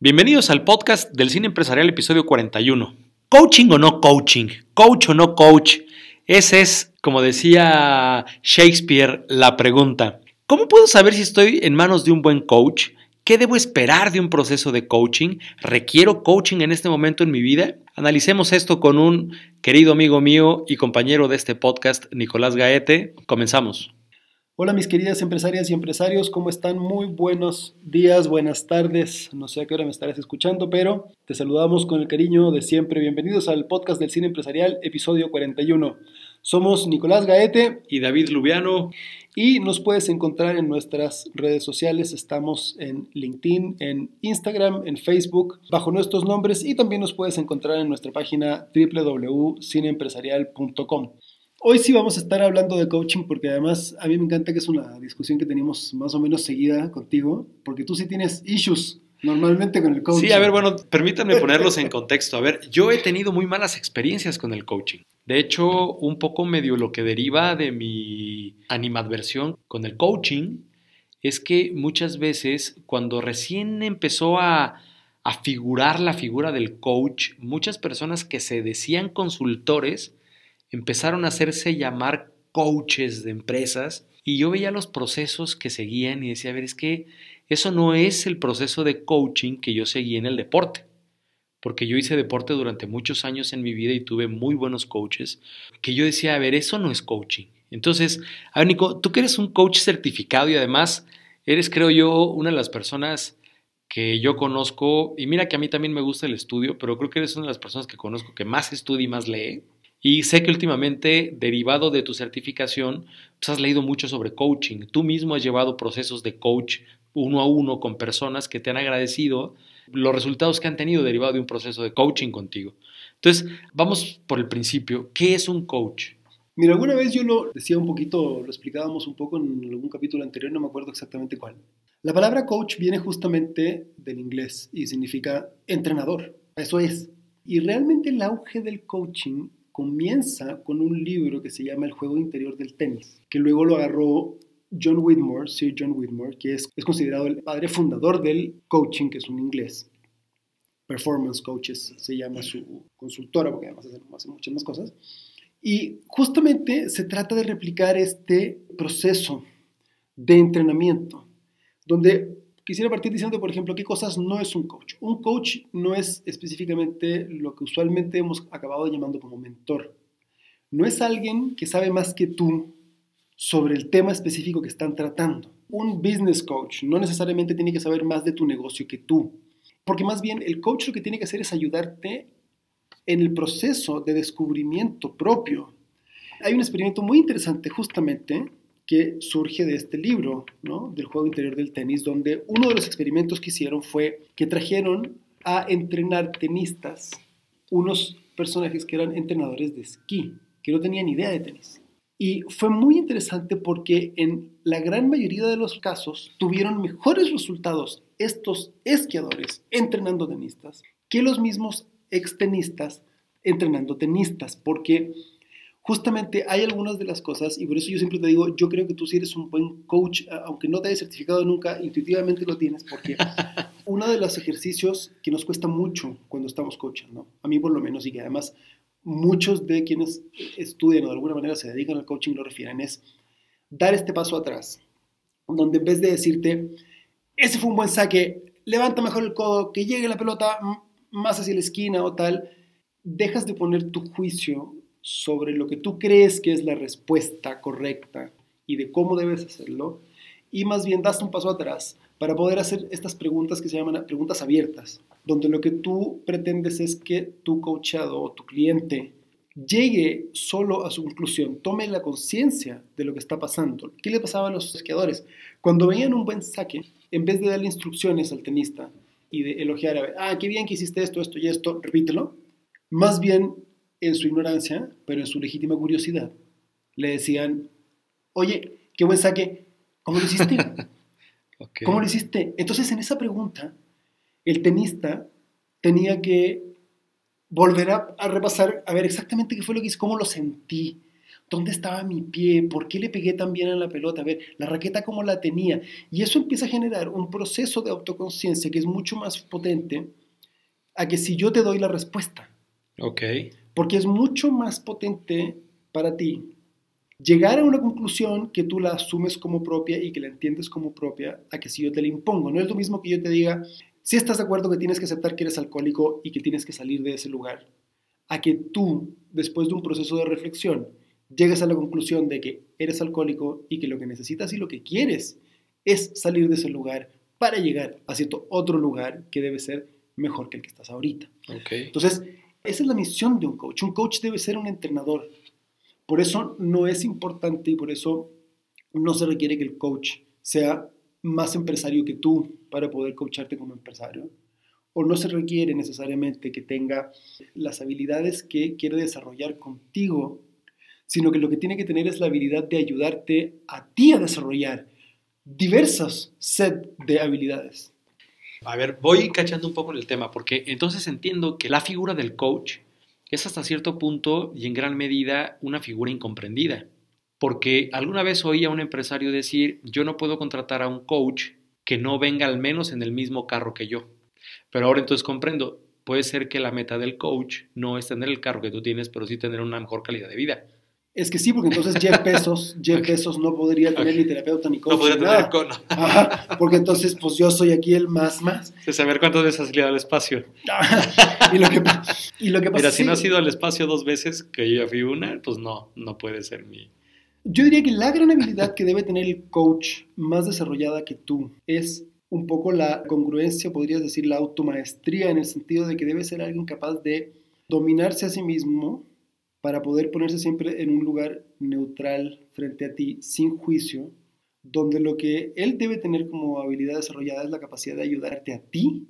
Bienvenidos al podcast del Cine Empresarial, episodio 41. ¿Coaching o no coaching? ¿Coach o no coach? Esa es, como decía Shakespeare, la pregunta. ¿Cómo puedo saber si estoy en manos de un buen coach? ¿Qué debo esperar de un proceso de coaching? ¿Requiero coaching en este momento en mi vida? Analicemos esto con un querido amigo mío y compañero de este podcast, Nicolás Gaete. Comenzamos. Hola mis queridas empresarias y empresarios, ¿cómo están? Muy buenos días, buenas tardes. No sé a qué hora me estarás escuchando, pero te saludamos con el cariño de siempre. Bienvenidos al podcast del cine empresarial, episodio 41. Somos Nicolás Gaete y David Lubiano. Y nos puedes encontrar en nuestras redes sociales. Estamos en LinkedIn, en Instagram, en Facebook, bajo nuestros nombres. Y también nos puedes encontrar en nuestra página www.cineempresarial.com. Hoy sí vamos a estar hablando de coaching porque además a mí me encanta que es una discusión que tenemos más o menos seguida contigo, porque tú sí tienes issues normalmente con el coaching. Sí, a ver, bueno, permítanme ponerlos en contexto. A ver, yo he tenido muy malas experiencias con el coaching. De hecho, un poco medio lo que deriva de mi animadversión con el coaching es que muchas veces cuando recién empezó a, a figurar la figura del coach, muchas personas que se decían consultores, empezaron a hacerse llamar coaches de empresas y yo veía los procesos que seguían y decía, a ver, es que eso no es el proceso de coaching que yo seguí en el deporte, porque yo hice deporte durante muchos años en mi vida y tuve muy buenos coaches, que yo decía, a ver, eso no es coaching. Entonces, a ver, Nico, tú que eres un coach certificado y además eres, creo yo, una de las personas que yo conozco, y mira que a mí también me gusta el estudio, pero creo que eres una de las personas que conozco que más estudia y más lee. Y sé que últimamente, derivado de tu certificación, pues has leído mucho sobre coaching. Tú mismo has llevado procesos de coach uno a uno con personas que te han agradecido los resultados que han tenido derivado de un proceso de coaching contigo. Entonces, vamos por el principio. ¿Qué es un coach? Mira, alguna vez yo lo decía un poquito, lo explicábamos un poco en algún capítulo anterior, no me acuerdo exactamente cuál. La palabra coach viene justamente del inglés y significa entrenador. Eso es. Y realmente el auge del coaching comienza con un libro que se llama El juego interior del tenis, que luego lo agarró John Whitmore, Sir John Whitmore, que es, es considerado el padre fundador del coaching, que es un inglés. Performance Coaches se llama su consultora, porque además hace, muchas más cosas. Y justamente se trata de replicar este proceso de entrenamiento, donde Quisiera partir diciendo, por ejemplo, qué cosas no es un coach. Un coach no es específicamente lo que usualmente hemos acabado llamando como mentor. No es alguien que sabe más que tú sobre el tema específico que están tratando. Un business coach no necesariamente tiene que saber más de tu negocio que tú, porque más bien el coach lo que tiene que hacer es ayudarte en el proceso de descubrimiento propio. Hay un experimento muy interesante justamente que surge de este libro, ¿no? del juego interior del tenis, donde uno de los experimentos que hicieron fue que trajeron a entrenar tenistas unos personajes que eran entrenadores de esquí, que no tenían idea de tenis. Y fue muy interesante porque en la gran mayoría de los casos tuvieron mejores resultados estos esquiadores entrenando tenistas que los mismos extenistas entrenando tenistas, porque justamente hay algunas de las cosas, y por eso yo siempre te digo, yo creo que tú sí eres un buen coach, aunque no te hayas certificado nunca, intuitivamente lo tienes, porque uno de los ejercicios que nos cuesta mucho cuando estamos coachando, a mí por lo menos, y que además muchos de quienes estudian o de alguna manera se dedican al coaching lo refieren, es dar este paso atrás, donde en vez de decirte, ese fue un buen saque, levanta mejor el codo, que llegue la pelota más hacia la esquina o tal, dejas de poner tu juicio sobre lo que tú crees que es la respuesta correcta y de cómo debes hacerlo, y más bien das un paso atrás para poder hacer estas preguntas que se llaman preguntas abiertas, donde lo que tú pretendes es que tu coachado o tu cliente llegue solo a su conclusión, tome la conciencia de lo que está pasando. ¿Qué le pasaba a los esquiadores? Cuando veían un buen saque, en vez de darle instrucciones al tenista y de elogiar, a ah, qué bien que hiciste esto, esto y esto, repítelo, más bien en su ignorancia, pero en su legítima curiosidad, le decían, oye, qué buen saque, ¿cómo lo hiciste? ¿Cómo lo hiciste? Entonces, en esa pregunta, el tenista tenía que volver a, repasar, a ver exactamente qué fue lo que hice, cómo lo sentí, ¿Dónde estaba mi pie? ¿Por qué le pegué tan bien a la pelota? A ver, la raqueta cómo la tenía. Y eso empieza a generar un proceso de autoconciencia que es mucho más potente a que si yo te doy la respuesta. Ok. Porque es mucho más potente para ti llegar a una conclusión que tú la asumes como propia y que la entiendes como propia a que si yo te la impongo. No es lo mismo que yo te diga, si estás de acuerdo que tienes que aceptar que eres alcohólico y que tienes que salir de ese lugar, a que tú, después de un proceso de reflexión, llegues a la conclusión de que eres alcohólico y que lo que necesitas y lo que quieres es salir de ese lugar para llegar a cierto otro lugar que debe ser mejor que el que estás ahorita. Okay. Entonces, esa es la misión de un coach. Un coach debe ser un entrenador. Por eso no es importante y por eso no se requiere que el coach sea más empresario que tú para poder coacharte como empresario. O no se requiere necesariamente que tenga las habilidades que quiere desarrollar contigo sino que lo que tiene que tener es la habilidad de ayudarte a ti a desarrollar diversas set de habilidades. A ver, voy cachando un poco en el tema, porque entonces entiendo que la figura del coach es hasta cierto punto y en gran medida una figura incomprendida. Porque alguna vez oí a un empresario decir, yo no puedo contratar a un coach que no venga al menos en el mismo carro que yo. Pero ahora entonces comprendo, puede ser que la meta del coach no es tener el carro que tú tienes, pero sí tener una mejor calidad de vida. Es que sí, porque entonces Jeff Bezos, Jeff Bezos no podría tener ni terapeuta ni coach. No podría tener coach. Ajá, porque entonces pues yo soy aquí el más más. De saber cuántas veces has salido al espacio. y, lo que, y lo que pasa Mira, si no has ido al espacio dos veces, que yo ya fui una, pues no, no puede ser mi... Yo diría que la gran habilidad que debe tener el coach más desarrollada que tú es un poco la congruencia, podrías decir la automaestría, en el sentido de que debe ser alguien capaz de dominarse a sí mismo, para poder ponerse siempre en un lugar neutral frente a ti, sin juicio, donde lo que él debe tener como habilidad desarrollada es la capacidad de ayudarte a ti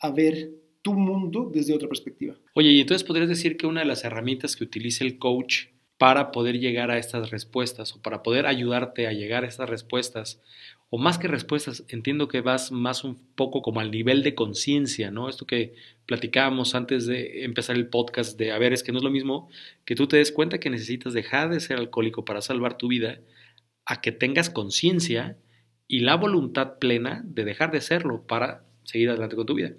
a ver tu mundo desde otra perspectiva. Oye, y entonces podrías decir que una de las herramientas que utiliza el coach para poder llegar a estas respuestas o para poder ayudarte a llegar a estas respuestas o más que respuestas, entiendo que vas más un poco como al nivel de conciencia, ¿no? Esto que platicábamos antes de empezar el podcast de, a ver, es que no es lo mismo que tú te des cuenta que necesitas dejar de ser alcohólico para salvar tu vida, a que tengas conciencia y la voluntad plena de dejar de serlo para seguir adelante con tu vida.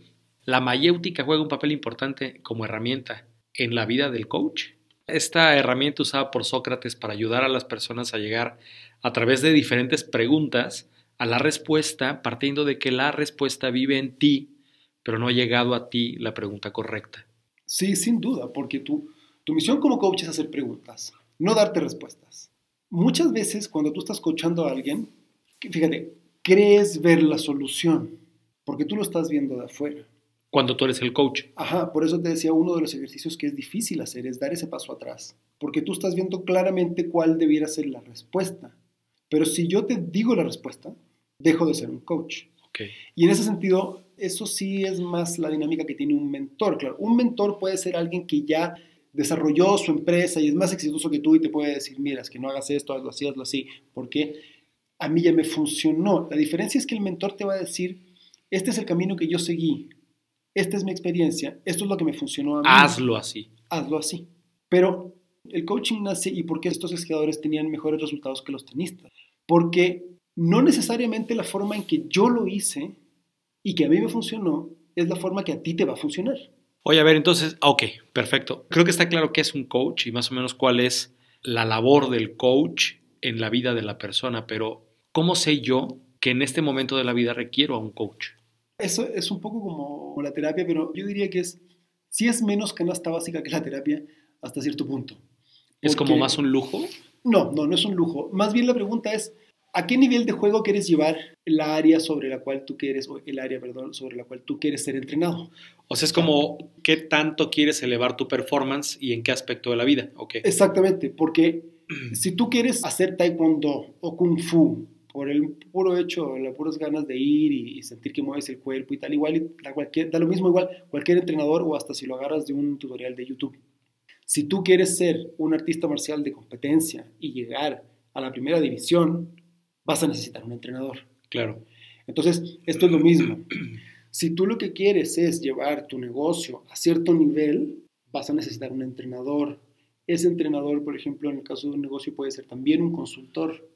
La mayéutica juega un papel importante como herramienta en la vida del coach. Esta herramienta usada por Sócrates para ayudar a las personas a llegar a través de diferentes preguntas a la respuesta partiendo de que la respuesta vive en ti, pero no ha llegado a ti la pregunta correcta. Sí, sin duda, porque tu, tu misión como coach es hacer preguntas, no darte respuestas. Muchas veces cuando tú estás coachando a alguien, fíjate, crees ver la solución, porque tú lo estás viendo de afuera. Cuando tú eres el coach. Ajá, por eso te decía, uno de los ejercicios que es difícil hacer es dar ese paso atrás, porque tú estás viendo claramente cuál debiera ser la respuesta. Pero si yo te digo la respuesta, dejo de ser un coach. Y en ese sentido, eso sí es más la dinámica que tiene un mentor. Claro, un mentor puede ser alguien que ya desarrolló su empresa y es más exitoso que tú y te puede decir, mira, es que no hagas esto, hazlo así, hazlo así, porque a mí ya me funcionó. La diferencia es que el mentor te va a decir, este es el camino que yo seguí, esta es mi experiencia, esto es lo que me funcionó a mí. Hazlo así. Hazlo así. Pero el coaching nace y por qué estos esquiadores tenían mejores resultados que los tenistas. Porque no necesariamente la forma en que yo lo hice y que a mí me funcionó es la forma que a ti te va a funcionar. Oye, a ver, entonces, ok, perfecto. Creo que está claro qué es un coach y más o menos cuál es la labor del coach en la vida de la persona, pero ¿cómo sé yo que en este momento de la vida requiero a un coach? Eso es un poco como la terapia, pero yo diría que es, si es menos canasta básica que la terapia hasta cierto punto. ¿Es como más un lujo? No, no, no es un lujo. Más bien la pregunta es, ¿A qué nivel de juego quieres llevar la área sobre la cual tú quieres, o el área, perdón, sobre la cual tú quieres ser entrenado? O sea, es como qué tanto quieres elevar tu performance y en qué aspecto de la vida, ¿ok? Exactamente, porque si tú quieres hacer taekwondo o kung fu por el puro hecho, las puras ganas de ir y, sentir que mueves el cuerpo y tal, igual, cualquier, da lo mismo igual cualquier entrenador o hasta si lo agarras de un tutorial de YouTube. Si tú quieres ser un artista marcial de competencia y llegar a la primera división, vas a necesitar un entrenador. Claro. Entonces, esto es lo mismo. Si tú lo que quieres es llevar tu negocio a cierto nivel, vas a necesitar un entrenador Ese entrenador, por ejemplo, en el caso de un negocio puede ser también un consultor.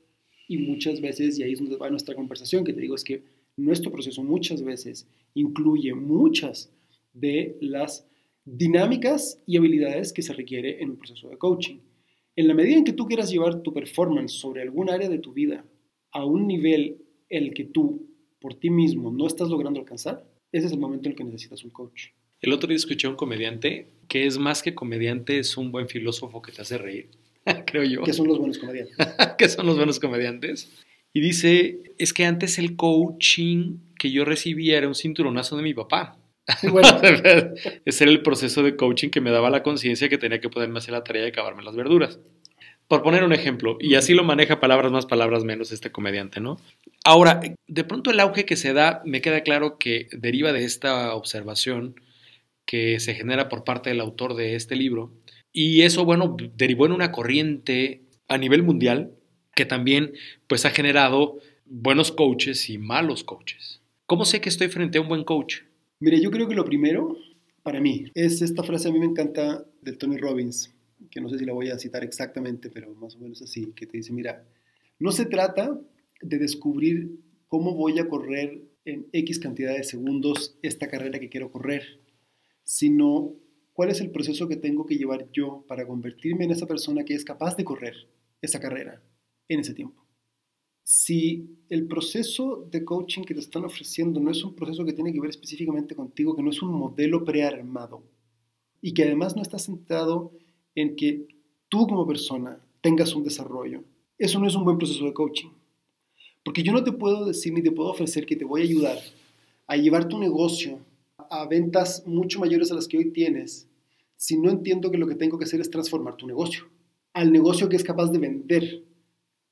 Y muchas veces, y ahí es donde va nuestra conversación, que te digo, es que nuestro proceso muchas veces incluye muchas de las dinámicas y habilidades que se requiere en un proceso de coaching. En la medida en que tú quieras llevar tu performance sobre algún área de tu vida a un nivel el que tú por ti mismo no estás logrando alcanzar, ese es el momento en el que necesitas un coach. El otro día escuché a un comediante que es más que comediante, es un buen filósofo que te hace reír, creo yo. ¿Qué son los buenos comediantes? ¿Qué son los buenos comediantes? Y dice, es que antes el coaching que yo recibía era un cinturonazo de mi papá. Bueno. Ese era el proceso de coaching que me daba la conciencia que tenía que poderme hacer la tarea de acabarme las verduras. Por poner un ejemplo, y así lo maneja palabras más, palabras menos este comediante, ¿no? Ahora, de pronto el auge que se da, me queda claro que deriva de esta observación que se genera por parte del autor de este libro, y eso, bueno, derivó en una corriente a nivel mundial que también, pues, ha generado buenos coaches y malos coaches. ¿Cómo sé que estoy frente a un buen coach? Mire, yo creo que lo primero, para mí, es esta frase, a mí me encanta, de Tony Robbins, que no sé si la voy a citar exactamente, pero más o menos así, que te dice, mira, no se trata de descubrir cómo voy a correr en X cantidad de segundos esta carrera que quiero correr, sino cuál es el proceso que tengo que llevar yo para convertirme en esa persona que es capaz de correr esa carrera en ese tiempo si el proceso de coaching que te están ofreciendo no es un proceso que tiene que ver específicamente contigo, que no es un modelo prearmado y que además no está centrado en que tú como persona tengas un desarrollo, eso no es un buen proceso de coaching. Porque yo no te puedo decir ni te puedo ofrecer que te voy a ayudar a llevar tu negocio a ventas mucho mayores a las que hoy tienes si no entiendo que lo que tengo que hacer es transformar tu negocio al negocio que es capaz de vender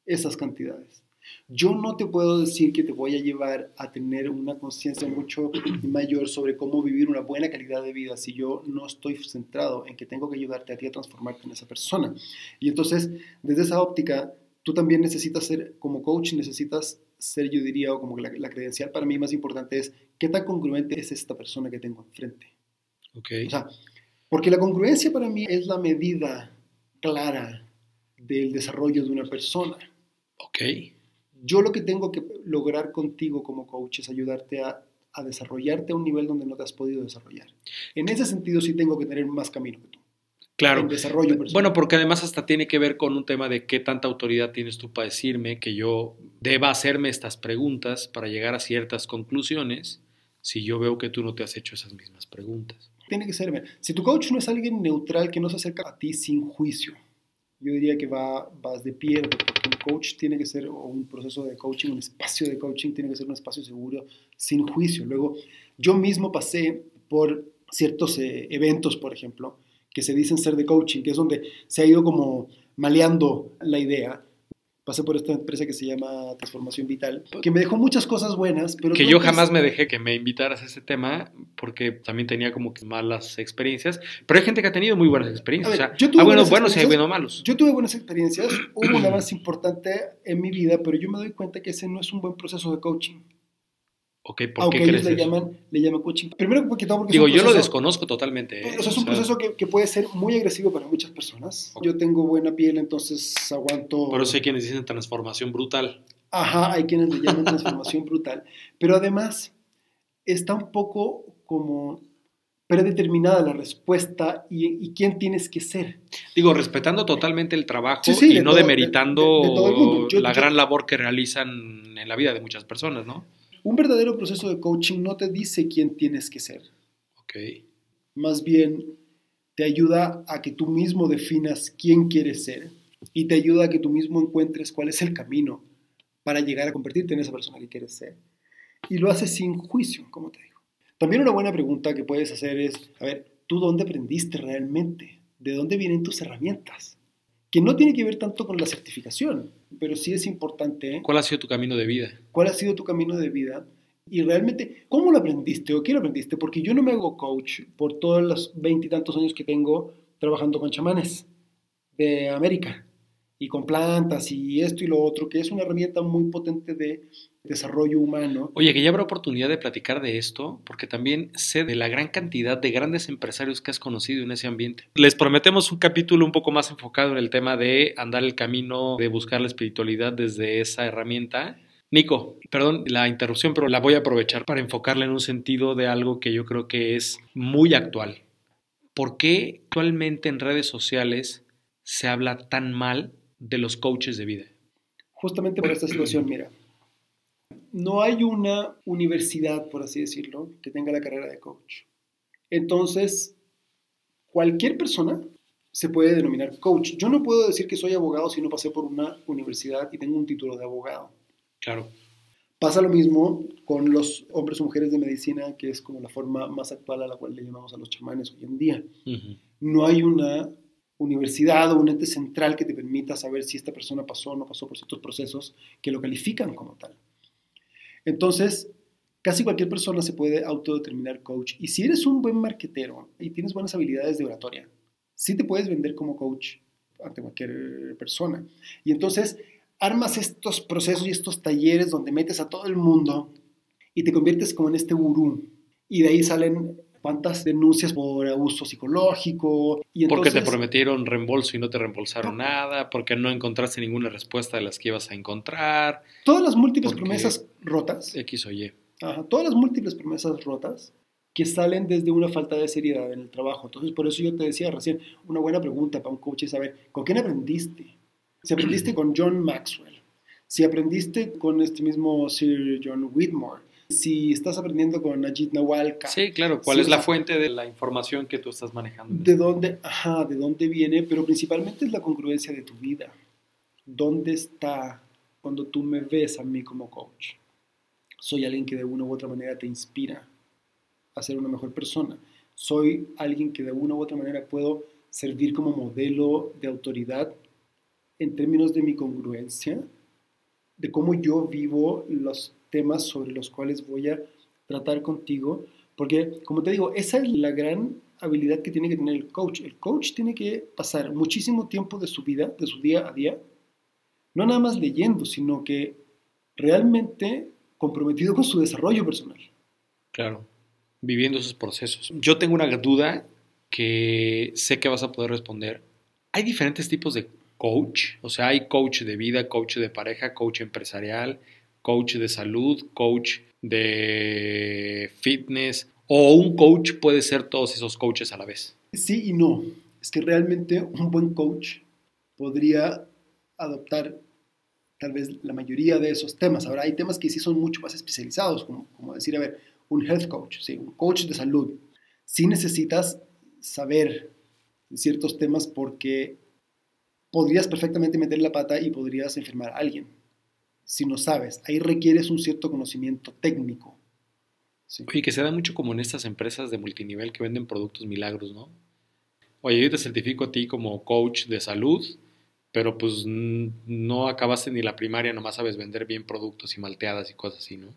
esas cantidades. Yo no te puedo decir que te voy a llevar a tener una conciencia mucho mayor sobre cómo vivir una buena calidad de vida si yo no estoy centrado en que tengo que ayudarte a ti a transformarte en esa persona. Y entonces, desde esa óptica, tú también necesitas ser, como coach, necesitas ser, yo diría, o como la, la credencial para mí más importante es, ¿qué tan congruente es esta persona que tengo enfrente? Ok. O sea, porque la congruencia para mí es la medida clara del desarrollo de una persona. Ok. Yo lo que tengo que lograr contigo como coach es ayudarte a, desarrollarte a un nivel donde no te has podido desarrollar. En ese sentido sí tengo que tener más camino que tú. Claro. desarrollo Bueno, porque además hasta tiene que ver con un tema de qué tanta autoridad tienes tú para decirme que yo deba hacerme estas preguntas para llegar a ciertas conclusiones si yo veo que tú no te has hecho esas mismas preguntas. Tiene que ser, si tu coach no es alguien neutral que no se acerca a ti sin juicio, yo diría que va, vas de pie, porque un coach tiene que ser, o un proceso de coaching, un espacio de coaching tiene que ser un espacio seguro, sin juicio. Luego, yo mismo pasé por ciertos eh, eventos, por ejemplo, que se dicen ser de coaching, que es donde se ha ido como maleando la idea, pasé por esta empresa que se llama Transformación Vital, que me dejó muchas cosas buenas, pero... Que yo jamás me dejé que me invitaras a ese tema porque también tenía como que malas experiencias, pero hay gente que ha tenido muy buenas experiencias. yo tuve ah, bueno, buenos y hay buenos malos. Yo tuve buenas experiencias, hubo una más importante en mi vida, pero yo me doy cuenta que ese no es un buen proceso de coaching. Ok, ¿por Aunque qué ellos le llaman, le llaman coaching. Primero porque todo porque Digo, yo lo desconozco totalmente. ¿eh? O sea, es un proceso que, que, puede ser muy agresivo para muchas personas. Yo tengo buena piel, entonces aguanto... Pero hay quienes dicen transformación brutal. Ajá, hay quienes le llaman transformación brutal. Pero además está un poco como predeterminada la respuesta y, y, quién tienes que ser. Digo, respetando totalmente el trabajo y no demeritando la gran labor que realizan en la vida de muchas personas, ¿no? Un verdadero proceso de coaching no te dice quién tienes que ser. Ok. Más bien te ayuda a que tú mismo definas quién quieres ser y te ayuda a que tú mismo encuentres cuál es el camino para llegar a convertirte en esa persona que quieres ser. Y lo haces sin juicio, como te digo. También una buena pregunta que puedes hacer es, a ver, ¿tú dónde aprendiste realmente? ¿De dónde vienen tus herramientas? que no tiene que ver tanto con la certificación, pero sí es importante. ¿Cuál ha sido tu camino de vida? ¿Cuál ha sido tu camino de vida? Y realmente, ¿cómo lo aprendiste o qué lo aprendiste? Porque yo no me hago coach por todos los veintitantos años que tengo trabajando con chamanes de América y con plantas y esto y lo otro, que es una herramienta muy potente de desarrollo humano. Oye, que ya habrá oportunidad de platicar de esto, porque también sé de la gran cantidad de grandes empresarios que has conocido en ese ambiente. Les prometemos un capítulo un poco más enfocado en el tema de andar el camino de buscar la espiritualidad desde esa herramienta. Nico, perdón la interrupción, pero la voy a aprovechar para enfocarla en un sentido de algo que yo creo que es muy actual. ¿Por qué actualmente en redes sociales se habla tan mal de los coaches de vida? Justamente por esta situación, mira no hay una universidad, por así decirlo, que tenga la carrera de coach. Entonces, cualquier persona se puede denominar coach. Yo no puedo decir que soy abogado si no pasé por una universidad y tengo un título de abogado. Claro. Pasa lo mismo con los hombres o mujeres de medicina, que es como la forma más actual a la cual le llamamos a los chamanes hoy en día. No hay una universidad o un ente central que te permita saber si esta persona pasó o no pasó por ciertos procesos que lo califican como tal. Entonces, casi cualquier persona se puede autodeterminar coach. Y si eres un buen marquetero y tienes buenas habilidades de oratoria, sí te puedes vender como coach ante cualquier persona. Y entonces armas estos procesos y estos talleres donde metes a todo el mundo y te conviertes como en este gurú. Y de ahí salen cuántas denuncias por abuso psicológico. Y porque te prometieron reembolso y no te reembolsaron nada, porque no encontraste ninguna respuesta de las que ibas a encontrar. Todas las múltiples promesas rotas. X o Y. Ajá, todas las múltiples promesas rotas que salen desde una falta de seriedad en el trabajo. Entonces, por eso yo te decía recién, una buena pregunta para un coach es saber, ¿con quién aprendiste? Si aprendiste con John Maxwell, si aprendiste con este mismo Sir John Whitmore, si estás aprendiendo con Ajit Nawalka. Sí, claro, ¿cuál es la fuente de la información que tú estás manejando? De dónde, ajá, de dónde viene, pero principalmente es la congruencia de tu vida. ¿Dónde está cuando tú me ves a mí como coach? Soy alguien que de una u otra manera te inspira a ser una mejor persona. Soy alguien que de una u otra manera puedo servir como modelo de autoridad en términos de mi congruencia, de cómo yo vivo los temas sobre los cuales voy a tratar contigo, porque como te digo, esa es la gran habilidad que tiene que tener el coach. El coach tiene que pasar muchísimo tiempo de su vida, de su día a día, no nada más leyendo, sino que realmente comprometido con su desarrollo personal. Claro, viviendo esos procesos. Yo tengo una duda que sé que vas a poder responder. Hay diferentes tipos de coach, o sea, hay coach de vida, coach de pareja, coach empresarial, coach de salud, coach de fitness, o un coach puede ser todos esos coaches a la vez. Sí y no. Es que realmente un buen coach podría adoptar tal vez la mayoría de esos temas. Ahora hay temas que sí son mucho más especializados, como, como decir, a ver, un health coach, un coach de salud. Sí necesitas saber ciertos temas porque podrías perfectamente meter la pata y podrías enfermar a alguien si no sabes. Ahí requieres un cierto conocimiento técnico. Y que se da mucho como en estas empresas de multinivel que venden productos milagros, ¿no? Oye, yo te certifico a ti como coach de salud, pero pues no acabaste ni la primaria, nomás sabes vender bien productos y malteadas y cosas así, ¿no?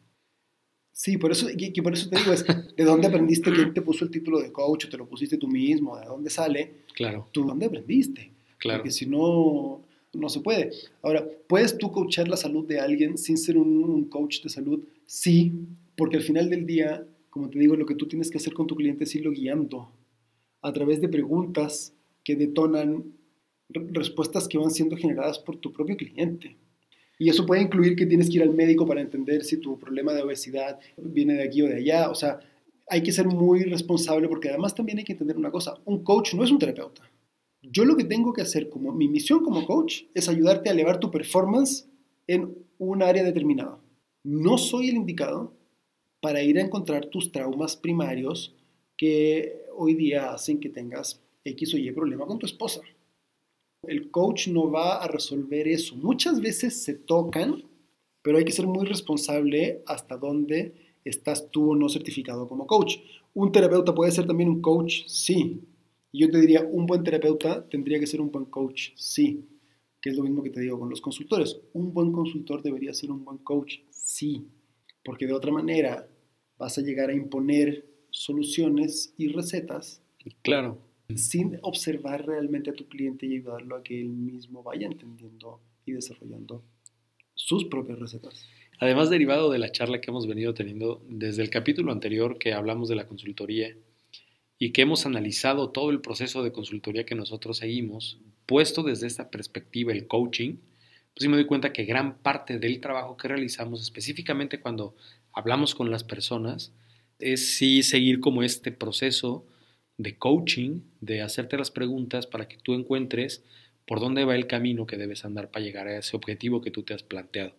Sí, por eso, que, por eso te digo, es de dónde aprendiste, quién te puso el título de coach, o te lo pusiste tú mismo, de dónde sale. Claro. Tú dónde aprendiste. Claro. Porque si no, no se puede. Ahora, ¿puedes tú coachar la salud de alguien sin ser un, coach de salud? Sí, porque al final del día, como te digo, lo que tú tienes que hacer con tu cliente es irlo guiando a través de preguntas que detonan respuestas que van siendo generadas por tu propio cliente. Y eso puede incluir que tienes que ir al médico para entender si tu problema de obesidad viene de aquí o de allá. O sea, hay que ser muy responsable porque además también hay que entender una cosa, un coach no es un terapeuta. Yo lo que tengo que hacer como mi misión como coach es ayudarte a elevar tu performance en un área determinada. No soy el indicado para ir a encontrar tus traumas primarios que hoy día hacen que tengas X o Y problema con tu esposa. El coach no va a resolver eso. Muchas veces se tocan, pero hay que ser muy responsable hasta dónde estás tú no certificado como coach. Un terapeuta puede ser también un coach, sí, y yo te diría, un buen terapeuta tendría que ser un buen coach, sí, que es lo mismo que te digo con los consultores. Un buen consultor debería ser un buen coach, sí, porque de otra manera vas a llegar a imponer soluciones y recetas. Claro. Sin observar realmente a tu cliente y ayudarlo a que él mismo vaya entendiendo y desarrollando sus propias recetas. además derivado de la charla que hemos venido teniendo desde el capítulo anterior que hablamos de la consultoría y que hemos analizado todo el proceso de consultoría que nosotros seguimos, puesto desde esta perspectiva el coaching, pues sí me doy cuenta que gran parte del trabajo que realizamos, específicamente cuando hablamos con las personas, es sí seguir como este proceso de coaching, de hacerte las preguntas para que tú encuentres por dónde va el camino que debes andar para llegar a ese objetivo que tú te has planteado.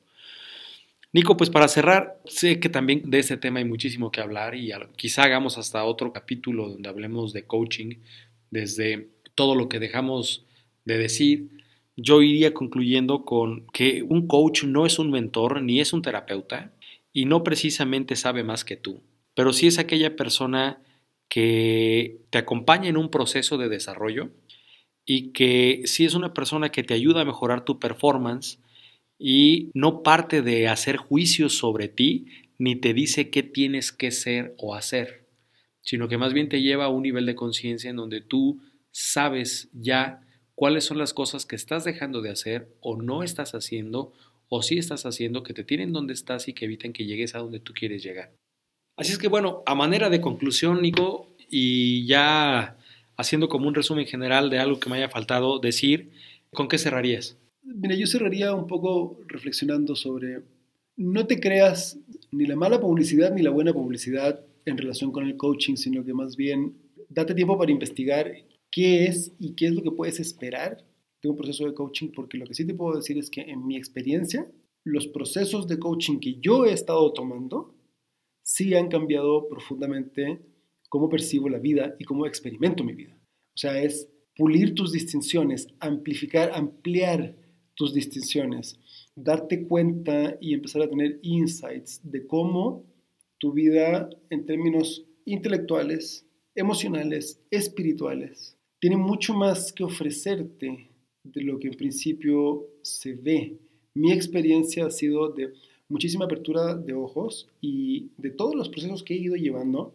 Nico, pues para cerrar, sé que también de este tema hay muchísimo que hablar y quizá hagamos hasta otro capítulo donde hablemos de coaching, desde todo lo que dejamos de decir. Yo iría concluyendo con que un coach no es un mentor ni es un terapeuta y no precisamente sabe más que tú, pero sí es aquella persona que te acompaña en un proceso de desarrollo y que sí es una persona que te ayuda a mejorar tu performance y no parte de hacer juicios sobre ti ni te dice qué tienes que ser o hacer, sino que más bien te lleva a un nivel de conciencia en donde tú sabes ya cuáles son las cosas que estás dejando de hacer o no estás haciendo o sí estás haciendo que te tienen donde estás y que eviten que llegues a donde tú quieres llegar. Así es que bueno, a manera de conclusión, Nico, y ya haciendo como un resumen general de algo que me haya faltado decir, ¿con qué cerrarías? Mira, yo cerraría un poco reflexionando sobre, no te creas ni la mala publicidad ni la buena publicidad en relación con el coaching, sino que más bien date tiempo para investigar qué es y qué es lo que puedes esperar de un proceso de coaching, porque lo que sí te puedo decir es que en mi experiencia, los procesos de coaching que yo he estado tomando sí han cambiado profundamente cómo percibo la vida y cómo experimento mi vida. O sea, es pulir tus distinciones, amplificar, ampliar tus distinciones, darte cuenta y empezar a tener insights de cómo tu vida en términos intelectuales, emocionales, espirituales, tiene mucho más que ofrecerte de lo que en principio se ve. Mi experiencia ha sido de muchísima apertura de ojos y de todos los procesos que he ido llevando,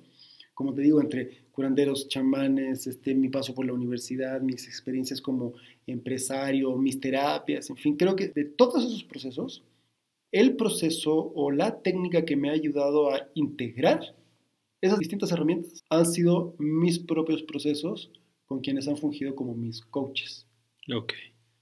como te digo, entre curanderos, chamanes, este, mi paso por la universidad, mis experiencias como empresario, mis terapias, en fin, creo que de todos esos procesos, el proceso o la técnica que me ha ayudado a integrar esas distintas herramientas han sido mis propios procesos con quienes han fungido como mis coaches. Ok.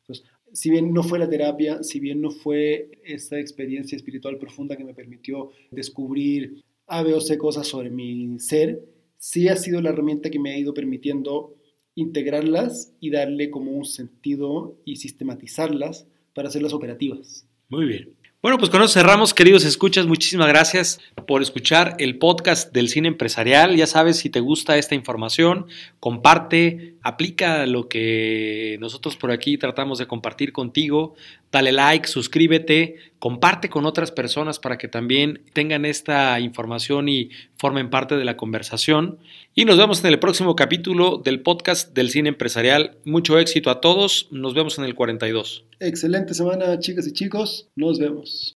Entonces, si bien no fue la terapia, si bien no fue esa experiencia espiritual profunda que me permitió descubrir A, B o C cosas sobre mi ser, sí ha sido la herramienta que me ha ido permitiendo integrarlas y darle como un sentido y sistematizarlas para hacerlas operativas. Muy bien. Bueno, pues con eso cerramos, queridos escuchas. Muchísimas gracias por escuchar el podcast del cine empresarial. Ya sabes, si te gusta esta información, comparte, aplica lo que nosotros por aquí tratamos de compartir contigo. Dale like, suscríbete, comparte con otras personas para que también tengan esta información y formen parte de la conversación. Y nos vemos en el próximo capítulo del podcast del cine empresarial. Mucho éxito a todos. Nos vemos en el 42. Excelente semana, chicas y chicos. Nos vemos.